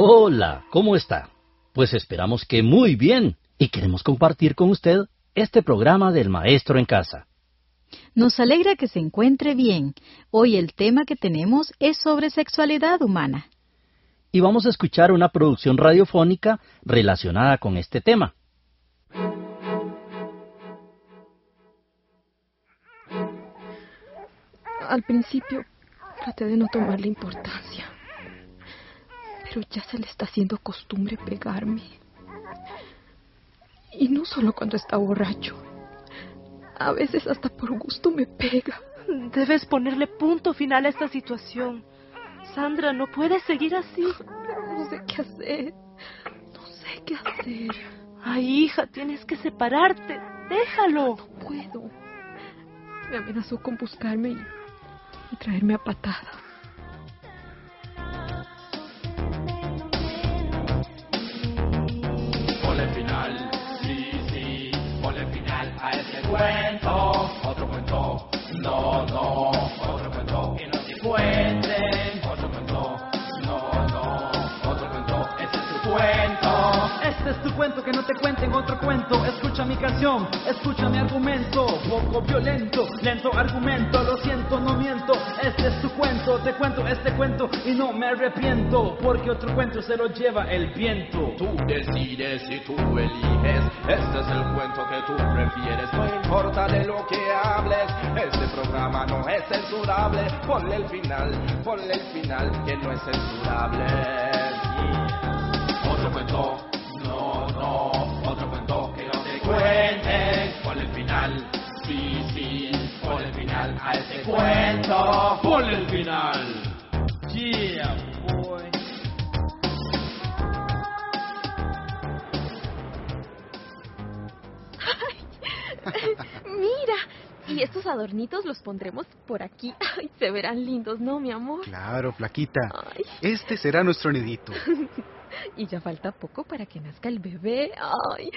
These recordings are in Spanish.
Hola, ¿cómo está? Pues esperamos que muy bien y queremos compartir con usted este programa del Maestro en Casa. Nos alegra que se encuentre bien. Hoy el tema que tenemos es sobre sexualidad humana. Y vamos a escuchar una producción radiofónica relacionada con este tema. Al principio traté de no tomarle importancia pero ya se le está haciendo costumbre pegarme. Y no solo cuando está borracho. A veces hasta por gusto me pega. Debes ponerle punto final a esta situación. Sandra, no puedes seguir así. no sé qué hacer. No sé qué hacer. Ay, hija, tienes que separarte. Déjalo. No puedo. Me amenazó con buscarme y, y traerme a patadas. Este es tu cuento, que no te cuenten otro cuento, escucha mi canción, escucha mi argumento, poco violento, lento argumento, lo siento, no miento, este es tu cuento, te cuento este cuento y no me arrepiento, porque otro cuento se lo lleva el viento. Tú decides y tú eliges, este es el cuento que tú prefieres, no importa de lo que hables, este programa no es censurable, ponle el final, ponle el final que no es censurable. Otro cuento, a este cuento, ponle el final. Yeah, boy. Mira, y estos adornitos los pondremos por aquí. Ay, se verán lindos, ¿no, mi amor? Claro, flaquita. Ay. Este será nuestro nidito. Y ya falta poco para que nazca el bebé. Ay,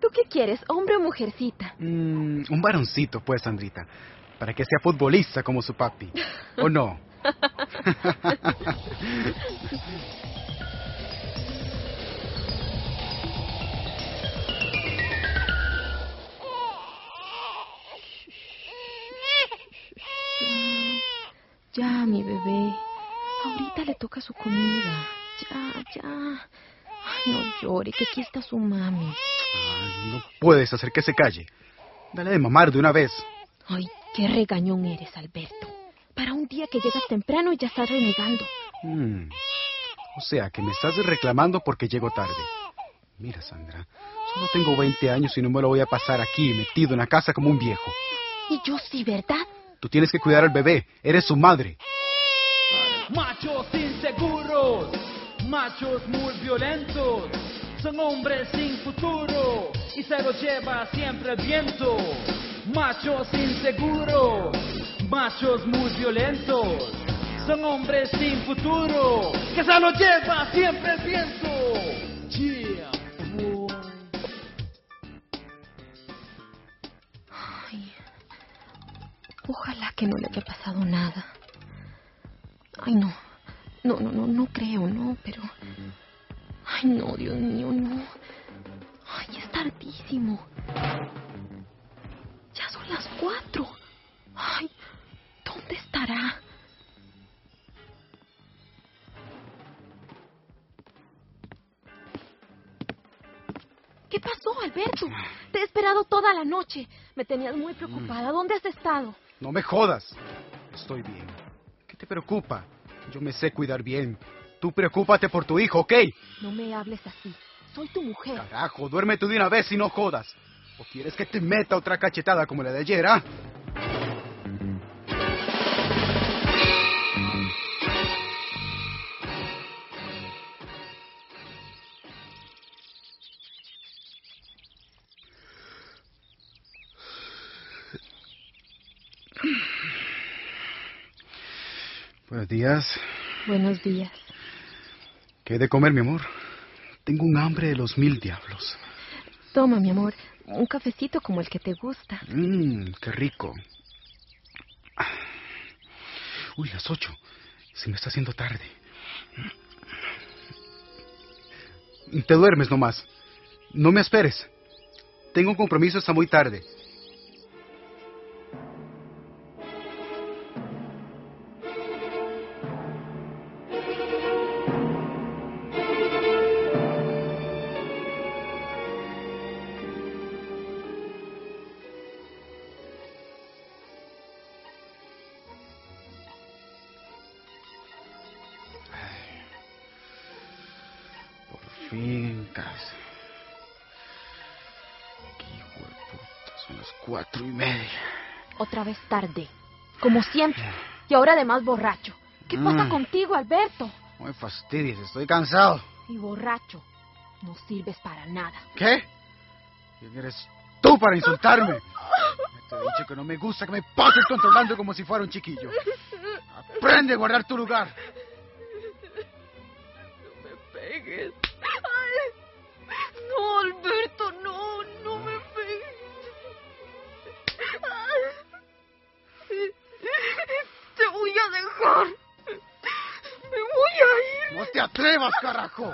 ¿tú qué quieres, hombre o mujercita? Mm, un varoncito, pues, Sandrita. Para que sea futbolista como su papi. ¿O no? Ya, mi bebé. Ahorita le toca su comida. Ya, ya. Ay, no llore, que aquí está su mami. Ay, no puedes hacer que se calle. Dale de mamar de una vez. Ay, qué regañón eres, Alberto. Para un día que llegas temprano y ya estás renegando. Mm. O sea, que me estás reclamando porque llego tarde. Mira, Sandra, solo tengo 20 años y no me lo voy a pasar aquí, metido en la casa como un viejo. Y yo sí, ¿verdad? Tú tienes que cuidar al bebé. Eres su madre. Machos inseguros, machos muy violentos, son hombres sin futuro y se los lleva siempre el viento. Machos inseguros, machos muy violentos, son hombres sin futuro que se los lleva siempre el viento. Yeah. Ay, ojalá que no le haya pasado nada. Ay, no. No, no, no, no creo, no, pero... Ay, no, Dios mío, no. Ay, es tardísimo. Son las cuatro. Ay, ¿dónde estará? ¿Qué pasó, Alberto? Te he esperado toda la noche. Me tenías muy preocupada. ¿Dónde has estado? No me jodas. Estoy bien. ¿Qué te preocupa? Yo me sé cuidar bien. Tú preocúpate por tu hijo, ¿ok? No me hables así. Soy tu mujer. Carajo, duerme tú de una vez y no jodas. ¿O quieres que te meta otra cachetada como la de ayer, ah? Buenos días. Buenos días. ¿Qué he de comer, mi amor? Tengo un hambre de los mil diablos. Toma, mi amor, un cafecito como el que te gusta. Mmm, qué rico. Uy, las ocho. Se me está haciendo tarde. Te duermes nomás. No me esperes. Tengo un compromiso hasta muy tarde. Fin, casa. Hijo de puta, son las cuatro y media. Otra vez tarde, como siempre. Y ahora además borracho. ¿Qué pasa Mm. contigo, Alberto? No me fastidies, estoy cansado. Y borracho. No sirves para nada. ¿Qué? ¿Quién eres tú para insultarme? Te he dicho que no me gusta que me pases controlando como si fuera un chiquillo. Aprende a guardar tu lugar. Alberto, no, no me pegues. Te voy a dejar. Me voy a ir. No te atrevas, carajo.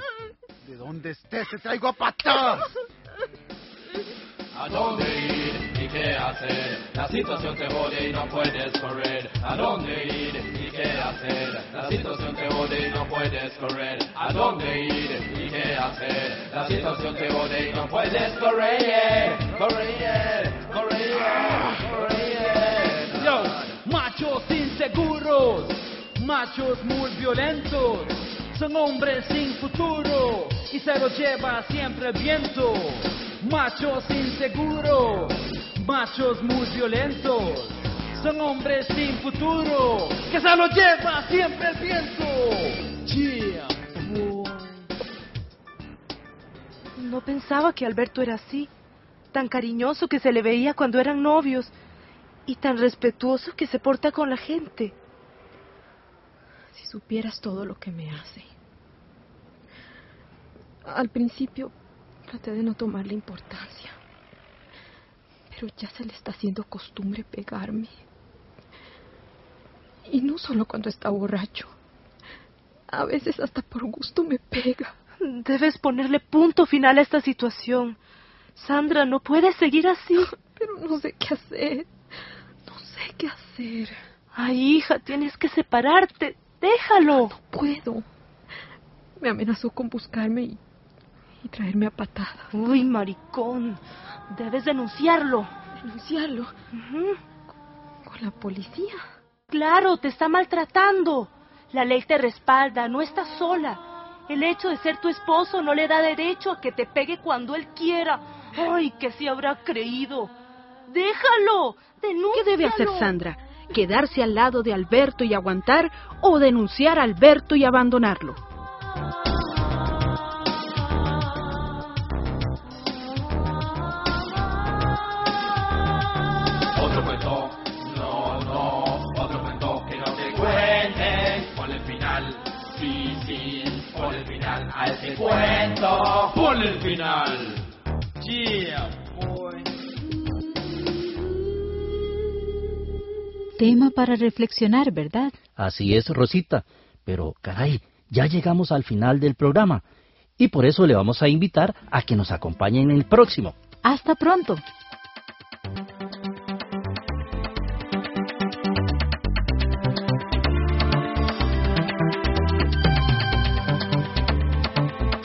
De donde estés te traigo a patadas. ¿A dónde ir y qué hacer? La situación te jode y no puedes correr. ¿A dónde ir y qué hacer? La situación te jode y no puedes correr. ¿A dónde ir La situación te jode y no puedes correr. Correr, correr, correr. Machos inseguros, machos muy violentos, son hombres sin futuro y se los lleva siempre el viento. Machos inseguros, machos muy violentos, son hombres sin futuro que se los lleva siempre el viento. Yeah, No pensaba que Alberto era así, tan cariñoso que se le veía cuando eran novios y tan respetuoso que se porta con la gente. Si supieras todo lo que me hace. Al principio traté de no tomarle importancia. Pero ya se le está haciendo costumbre pegarme. Y no solo cuando está borracho. A veces hasta por gusto me pega. Debes ponerle punto final a esta situación. Sandra, no puedes seguir así. Pero no sé qué hacer. No sé qué hacer. Ay, hija, tienes que separarte. Déjalo. No puedo. Me amenazó con buscarme y, y traerme a patada. Uy, maricón. Debes denunciarlo. Denunciarlo con la policía. Claro, te está maltratando. La ley te respalda, no estás sola. El hecho de ser tu esposo no le da derecho a que te pegue cuando él quiera. Ay, que se habrá creído. Déjalo. Denúncialo. ¿Qué debe hacer Sandra? ¿Quedarse al lado de Alberto y aguantar o denunciar a Alberto y abandonarlo? A ese cuento. Ponle el final. Yeah, boy. Tema para reflexionar, ¿verdad? Así es, Rosita. Pero, caray, ya llegamos al final del programa. Y por eso le vamos a invitar a que nos acompañe en el próximo. Hasta pronto.